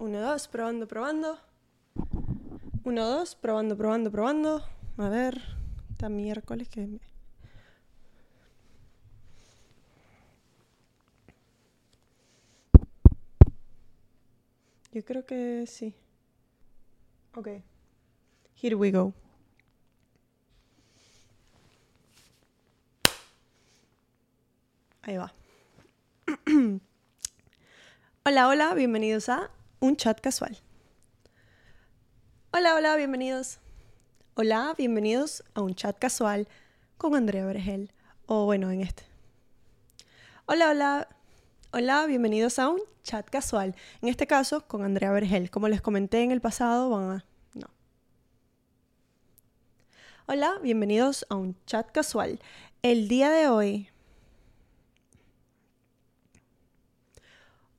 Uno, dos, probando, probando. Uno, dos, probando, probando, probando. A ver, está miércoles que... me- Yo creo que sí. Ok. Here we go. Ahí va. hola, hola, bienvenidos a Un Chat Casual. Hola, hola, bienvenidos. Hola, bienvenidos a Un Chat Casual con Andrea Vergel. O bueno, en este. Hola, hola. Hola, bienvenidos a Un Chat Casual. En este caso, con Andrea Vergel. Como les comenté en el pasado, van a... No. Hola, bienvenidos a Un Chat Casual. El día de hoy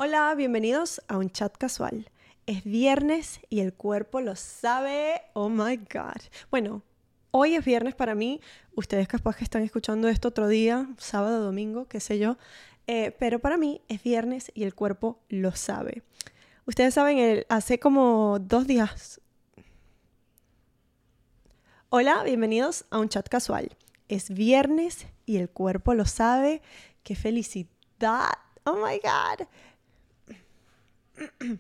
Hola, bienvenidos a un chat casual. Es viernes y el cuerpo lo sabe. Oh my God. Bueno, hoy es viernes para mí. Ustedes capaz que están escuchando esto otro día, sábado, domingo, qué sé yo. Eh, pero para mí es viernes y el cuerpo lo sabe. Ustedes saben, hace como dos días. Hola, bienvenidos a un chat casual. Es viernes y el cuerpo lo sabe. ¡Qué felicidad! Oh my God.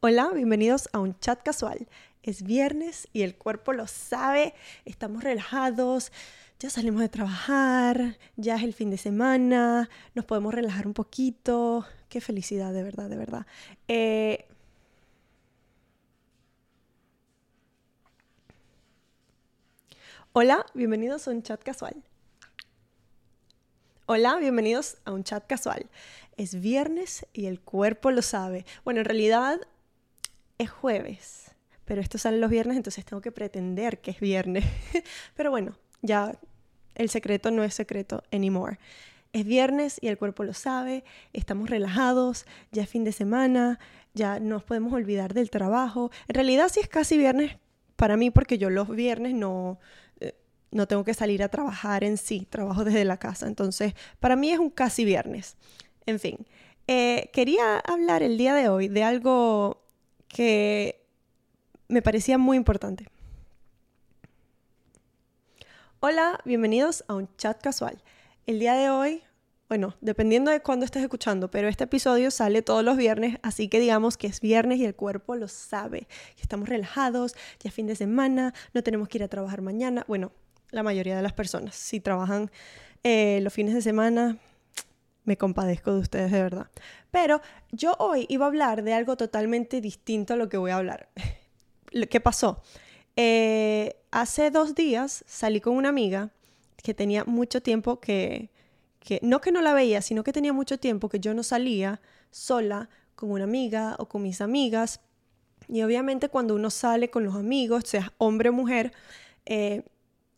Hola, bienvenidos a un chat casual. Es viernes y el cuerpo lo sabe, estamos relajados, ya salimos de trabajar, ya es el fin de semana, nos podemos relajar un poquito. Qué felicidad, de verdad, de verdad. Eh, Hola, bienvenidos a un chat casual. Hola, bienvenidos a un chat casual. Es viernes y el cuerpo lo sabe. Bueno, en realidad es jueves, pero esto sale los viernes, entonces tengo que pretender que es viernes. pero bueno, ya el secreto no es secreto anymore. Es viernes y el cuerpo lo sabe, estamos relajados, ya es fin de semana, ya nos podemos olvidar del trabajo. En realidad sí es casi viernes para mí porque yo los viernes no, no tengo que salir a trabajar en sí, trabajo desde la casa. Entonces, para mí es un casi viernes. En fin, eh, quería hablar el día de hoy de algo que me parecía muy importante. Hola, bienvenidos a un chat casual. El día de hoy, bueno, dependiendo de cuándo estés escuchando, pero este episodio sale todos los viernes, así que digamos que es viernes y el cuerpo lo sabe. Estamos relajados, ya fin de semana, no tenemos que ir a trabajar mañana. Bueno, la mayoría de las personas, si trabajan eh, los fines de semana, me compadezco de ustedes de verdad. Pero yo hoy iba a hablar de algo totalmente distinto a lo que voy a hablar. ¿Qué pasó? Eh, hace dos días salí con una amiga que tenía mucho tiempo que, que, no que no la veía, sino que tenía mucho tiempo que yo no salía sola con una amiga o con mis amigas. Y obviamente cuando uno sale con los amigos, sea hombre o mujer, eh,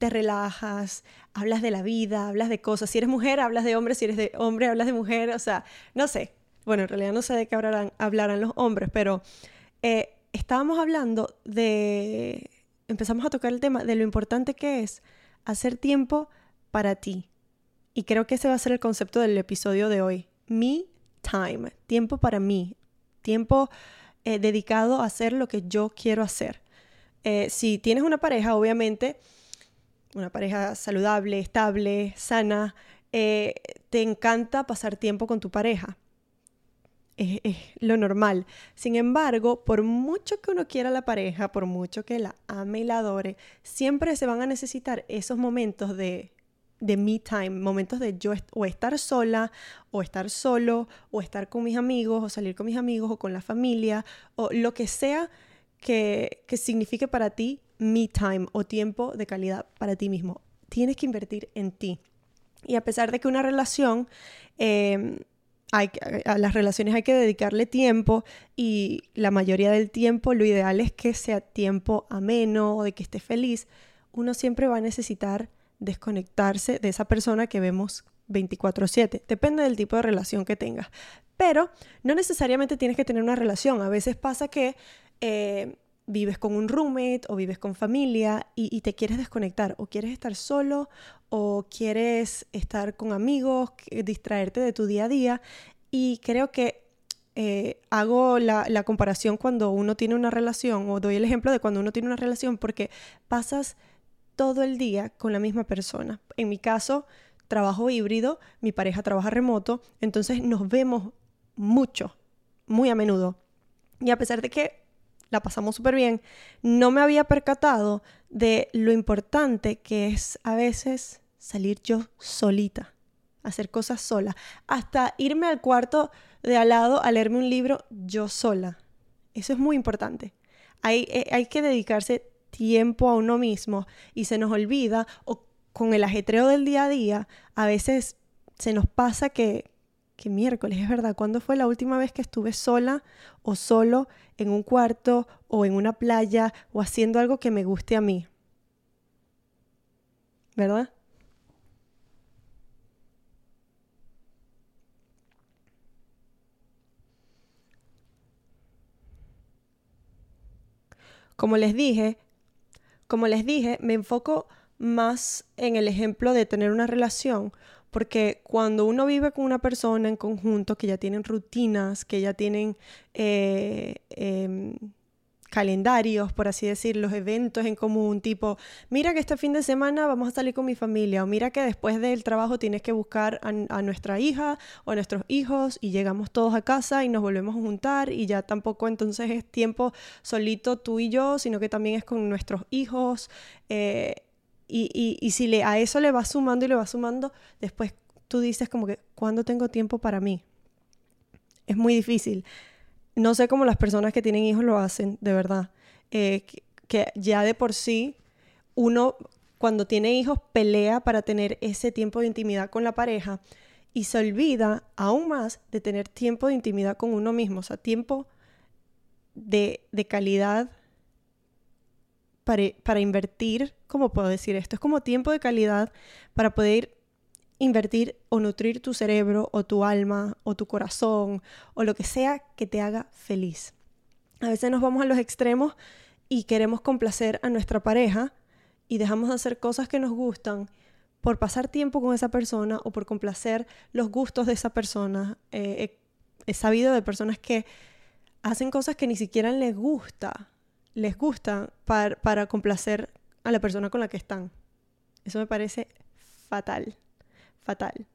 te relajas, hablas de la vida, hablas de cosas. Si eres mujer, hablas de hombre, si eres de hombre, hablas de mujer. O sea, no sé. Bueno, en realidad no sé de qué hablarán, hablarán los hombres, pero eh, estábamos hablando de... Empezamos a tocar el tema de lo importante que es hacer tiempo para ti. Y creo que ese va a ser el concepto del episodio de hoy. Me time, tiempo para mí, tiempo eh, dedicado a hacer lo que yo quiero hacer. Eh, si tienes una pareja, obviamente, una pareja saludable, estable, sana, eh, te encanta pasar tiempo con tu pareja. Es, lo normal. Sin embargo, por mucho que uno quiera a la pareja, por mucho que la ame y la adore, siempre se van a necesitar esos momentos de, de me time, momentos de yo o estar sola, o estar solo, o estar con mis amigos, o salir con mis amigos, o con la familia, o lo que sea que, que signifique para ti me time o tiempo de calidad para ti mismo. Tienes que invertir en ti. Y a pesar de que una relación, eh, hay, a las relaciones hay que dedicarle tiempo y la mayoría del tiempo lo ideal es que sea tiempo ameno o de que esté feliz, uno siempre va a necesitar desconectarse de esa persona que vemos 24/7. Depende del tipo de relación que tengas. Pero no necesariamente tienes que tener una relación. A veces pasa que eh, vives con un roommate o vives con familia y, te quieres desconectar o quieres estar solo o quieres estar con amigos, distraerte de tu día a día Y creo que eh, hago la, comparación cuando uno tiene una relación, o doy el ejemplo de cuando uno tiene una relación, porque pasas todo el día con la misma persona. En mi caso, trabajo híbrido, mi pareja trabaja remoto, entonces nos vemos mucho, muy a menudo. Y a pesar de que la pasamos súper bien, no me había percatado de lo importante que es a veces salir yo solita, hacer cosas sola, hasta irme al cuarto de al lado a leerme un libro yo sola. Eso es muy importante. Hay, eh, hay que dedicarse tiempo a uno mismo y se nos olvida o con el ajetreo del día a día, a veces se nos pasa que, que miércoles, es verdad, ¿cuándo fue la última vez que estuve sola o solo en un cuarto o en una playa o haciendo algo que me guste a mí? ¿Verdad? Como les dije, como les dije, me enfoco más en el ejemplo de tener una relación, porque cuando uno vive con una persona en conjunto, que ya tienen rutinas, que ya tienen eh, em, calendarios, por así decir, los eventos en común, tipo, mira que este fin de semana vamos a salir con mi familia, o mira que después del trabajo tienes que buscar a, nuestra hija o a nuestros hijos y llegamos todos a casa y nos volvemos a juntar y ya tampoco entonces es tiempo solito tú y yo, sino que también es con nuestros hijos. Eh, y, y, si le, a eso le vas sumando y le vas sumando, después tú dices como que, ¿cuándo tengo tiempo para mí? Es muy difícil. No sé cómo las personas que tienen hijos lo hacen, de verdad. Eh, que, ya de por sí uno cuando tiene hijos pelea para tener ese tiempo de intimidad con la pareja y se olvida aún más de tener tiempo de intimidad con uno mismo, o sea, tiempo de, de calidad para, invertir, ¿cómo puedo decir esto? Es como tiempo de calidad para poder invertir o nutrir tu cerebro o tu alma o tu corazón o lo que sea que te haga feliz. A veces nos vamos a los extremos y queremos complacer a nuestra pareja y dejamos de hacer cosas que nos gustan por pasar tiempo con esa persona o por complacer los gustos de esa persona. Eh, he sabido de personas que hacen cosas que ni siquiera les gusta les gusta para, para complacer a la persona con la que están. Eso me parece fatal, fatal.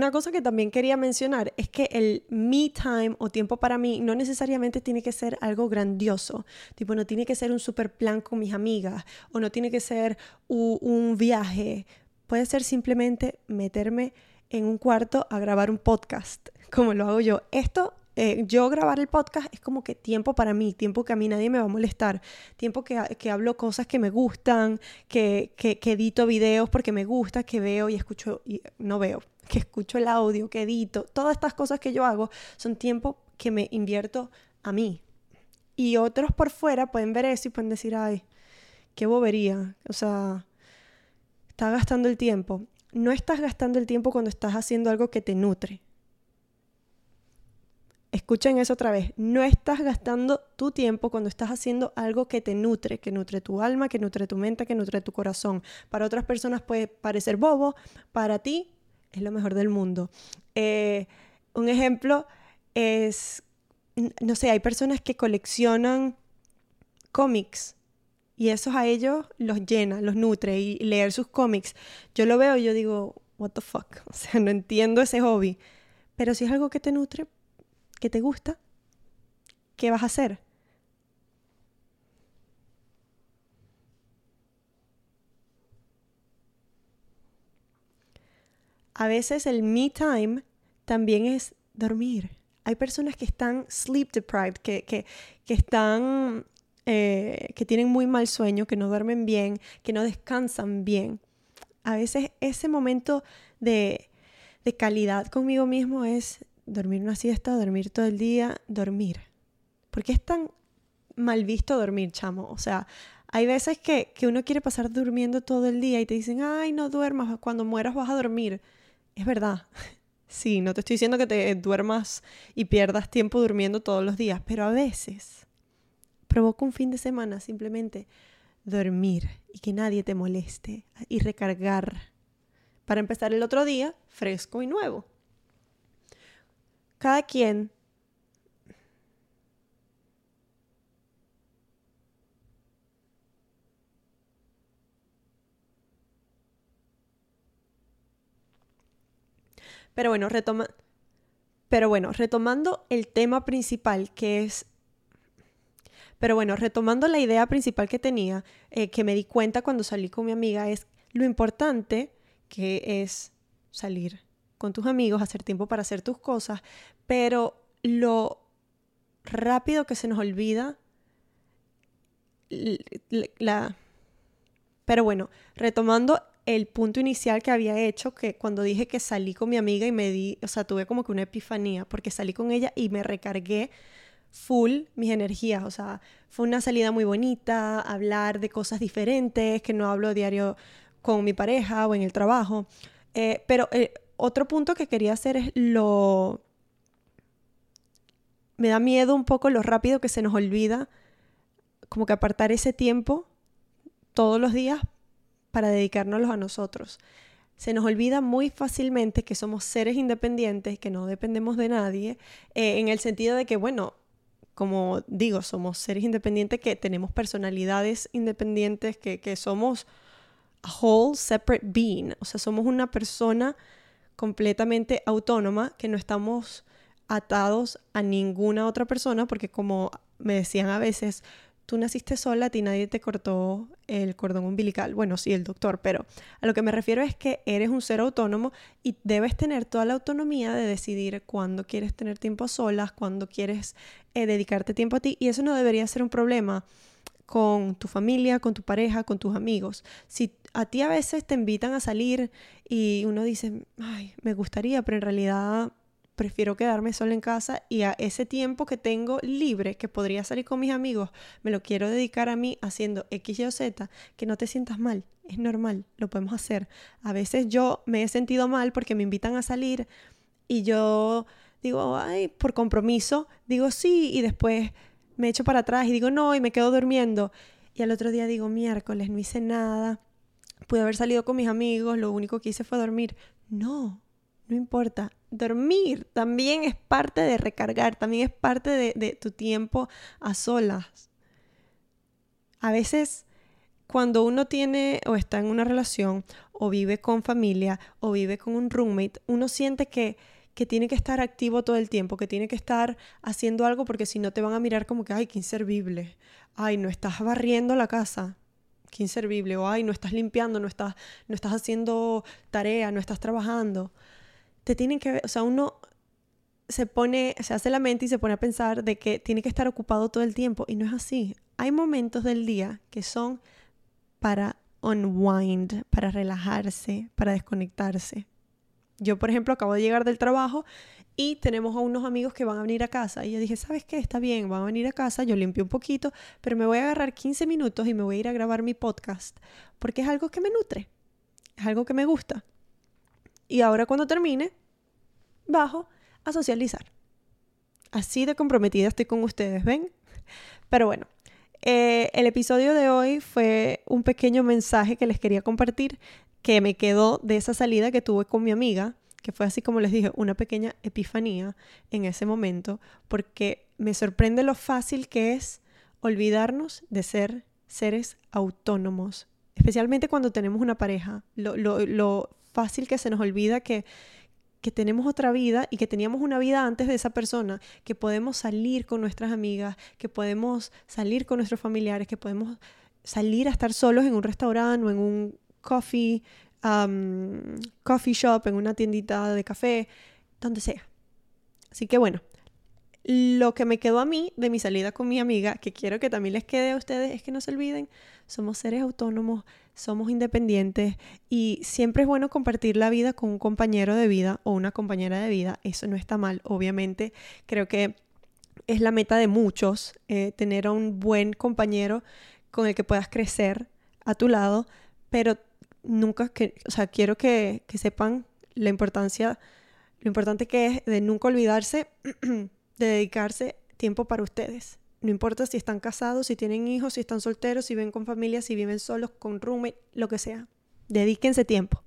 Una cosa que también quería mencionar es que el me time o tiempo para mí no necesariamente tiene que ser algo grandioso, tipo no tiene que ser un super plan con mis amigas o no tiene que ser un viaje, puede ser simplemente meterme en un cuarto a grabar un podcast, como lo hago yo. Esto eh, yo grabar el podcast es como que tiempo para mí, tiempo que a mí nadie me va a molestar, tiempo que, que hablo cosas que me gustan, que, que, que, edito videos porque me gusta, que veo y escucho, y no veo, que escucho el audio, que edito, todas estas cosas que yo hago son tiempo que me invierto a mí. Y otros por fuera pueden ver eso y pueden decir, ay, qué bobería, o sea, está gastando el tiempo. No estás gastando el tiempo cuando estás haciendo algo que te nutre Escuchen eso otra vez. No estás gastando tu tiempo cuando estás haciendo algo que te nutre, que nutre tu alma, que nutre tu mente, que nutre tu corazón. Para otras personas puede parecer bobo, para ti es lo mejor del mundo. Eh, un ejemplo es, no sé, hay personas que coleccionan cómics y eso a ellos los llena, los nutre y leer sus cómics. Yo lo veo y yo digo, what the fuck, o sea, no entiendo ese hobby. Pero si es algo que te nutre, que te gusta, ¿qué vas a hacer? A veces el me time también es dormir. Hay personas que están sleep deprived, que, que, que están, eh, que tienen muy mal sueño, que no duermen bien, que no descansan bien. A veces ese momento de, de calidad conmigo mismo es dormir una siesta, dormir todo el día, dormir. Porque es tan mal visto dormir, chamo. O sea, hay veces que, que, uno quiere pasar durmiendo todo el día y te dicen, ay, no duermas, cuando mueras vas a dormir. Es verdad. Sí, no te estoy diciendo que te duermas y pierdas tiempo durmiendo todos los días, pero a veces provoca un fin de semana simplemente dormir y que nadie te moleste y recargar para empezar el otro día fresco y nuevo. Cada quien Pero bueno, retoma Pero bueno, retomando el tema principal que es... Pero bueno, retomando la idea principal que tenía, eh, que me di cuenta cuando salí con mi amiga, es lo importante que es salir con tus amigos, hacer tiempo para hacer tus cosas, pero lo rápido que se nos olvida la... Pero bueno, retomando el punto inicial que había hecho, que cuando dije que salí con mi amiga y me di, o sea, tuve como que una epifanía, porque salí con ella y me recargué full mis energías, o sea, fue una salida muy bonita, hablar de cosas diferentes, que no hablo diario con mi pareja o en el trabajo, eh, pero eh, otro punto que quería hacer es lo... Me da miedo un poco lo rápido que se nos olvida, como que apartar ese tiempo todos los días para dedicárnoslos a nosotros. Se nos olvida muy fácilmente que somos seres independientes, que no dependemos de nadie, eh, en el sentido de que, bueno, como digo, somos seres independientes que tenemos personalidades independientes, que, que somos a whole separate being, o sea, somos una persona completamente autónoma, que no estamos atados a ninguna otra persona, porque como me decían a veces, tú naciste sola, a ti nadie te cortó el cordón umbilical. Bueno, sí, el doctor, pero a lo que me refiero es que eres un ser autónomo y debes tener toda la autonomía de decidir cuándo quieres tener tiempo solas, cuándo quieres eh, dedicarte tiempo a ti. Y eso no debería ser un problema con tu familia, con tu pareja, con tus amigos. Si a ti a veces te invitan a salir y uno dice, ay, me gustaría, pero en realidad prefiero quedarme sola en casa y a ese tiempo que tengo libre, que podría salir con mis amigos, me lo quiero dedicar a mí haciendo X, Y o Z, que no te sientas mal, es normal, lo podemos hacer. A veces yo me he sentido mal porque me invitan a salir y yo digo, ay, por compromiso, digo sí y después me echo para atrás y digo no y me quedo durmiendo. Y al otro día digo miércoles, no hice nada, pude haber salido con mis amigos, lo único que hice fue dormir. No, no importa, dormir también es parte de recargar, también es parte de, tu tiempo a solas. A veces cuando uno tiene o está en una relación o vive con familia o vive con un roommate, uno siente que, que tiene que estar activo todo el tiempo, que tiene que estar haciendo algo porque si no te van a mirar como que, ay, qué inservible, ay, no estás barriendo la casa, qué inservible, o ay, no estás limpiando, no estás, no estás haciendo tarea, no estás trabajando te tienen que ver, o sea, uno se pone, se hace la mente y se pone a pensar de que tiene que estar ocupado todo el tiempo y no es así. Hay momentos del día que son para unwind, para relajarse, para desconectarse. Yo, por ejemplo, acabo de llegar del trabajo y tenemos a unos amigos que van a venir a casa. Y yo dije, ¿sabes qué? Está bien, van a venir a casa, yo limpio un poquito, pero me voy a agarrar 15 minutos y me voy a ir a grabar mi podcast, porque es algo que me nutre, es algo que me gusta. Y ahora cuando termine, bajo a socializar. Así de comprometida estoy con ustedes, ¿ven? Pero bueno, eh, el episodio de hoy fue un pequeño mensaje que les quería compartir que me quedó de esa salida que tuve con mi amiga, que fue así como les dije, una pequeña epifanía en ese momento, porque me sorprende lo fácil que es olvidarnos de ser seres autónomos, especialmente cuando tenemos una pareja, lo, lo, lo fácil que se nos olvida que, que tenemos otra vida y que teníamos una vida antes de esa persona, que podemos salir con nuestras amigas, que podemos salir con nuestros familiares, que podemos salir a estar solos en un restaurante o en un coffee, um, coffee shop, en una tiendita de café, donde sea. Así que bueno, lo que me quedó a mí de mi salida con mi amiga, que quiero que también les quede a ustedes, es que no se olviden, somos seres autónomos, somos independientes y siempre es bueno compartir la vida con un compañero de vida o una compañera de vida. Eso no está mal, obviamente. Creo que es la meta de muchos, eh, tener a un buen compañero con el que puedas crecer a tu lado, pero nunca, que, o sea, quiero que, que sepan la importancia, lo importante que es de nunca olvidarse de dedicarse tiempo para ustedes. No importa si están casados, si tienen hijos, si están solteros, si viven con familia, si viven solos, con roommate, lo que sea. Dedíquense tiempo.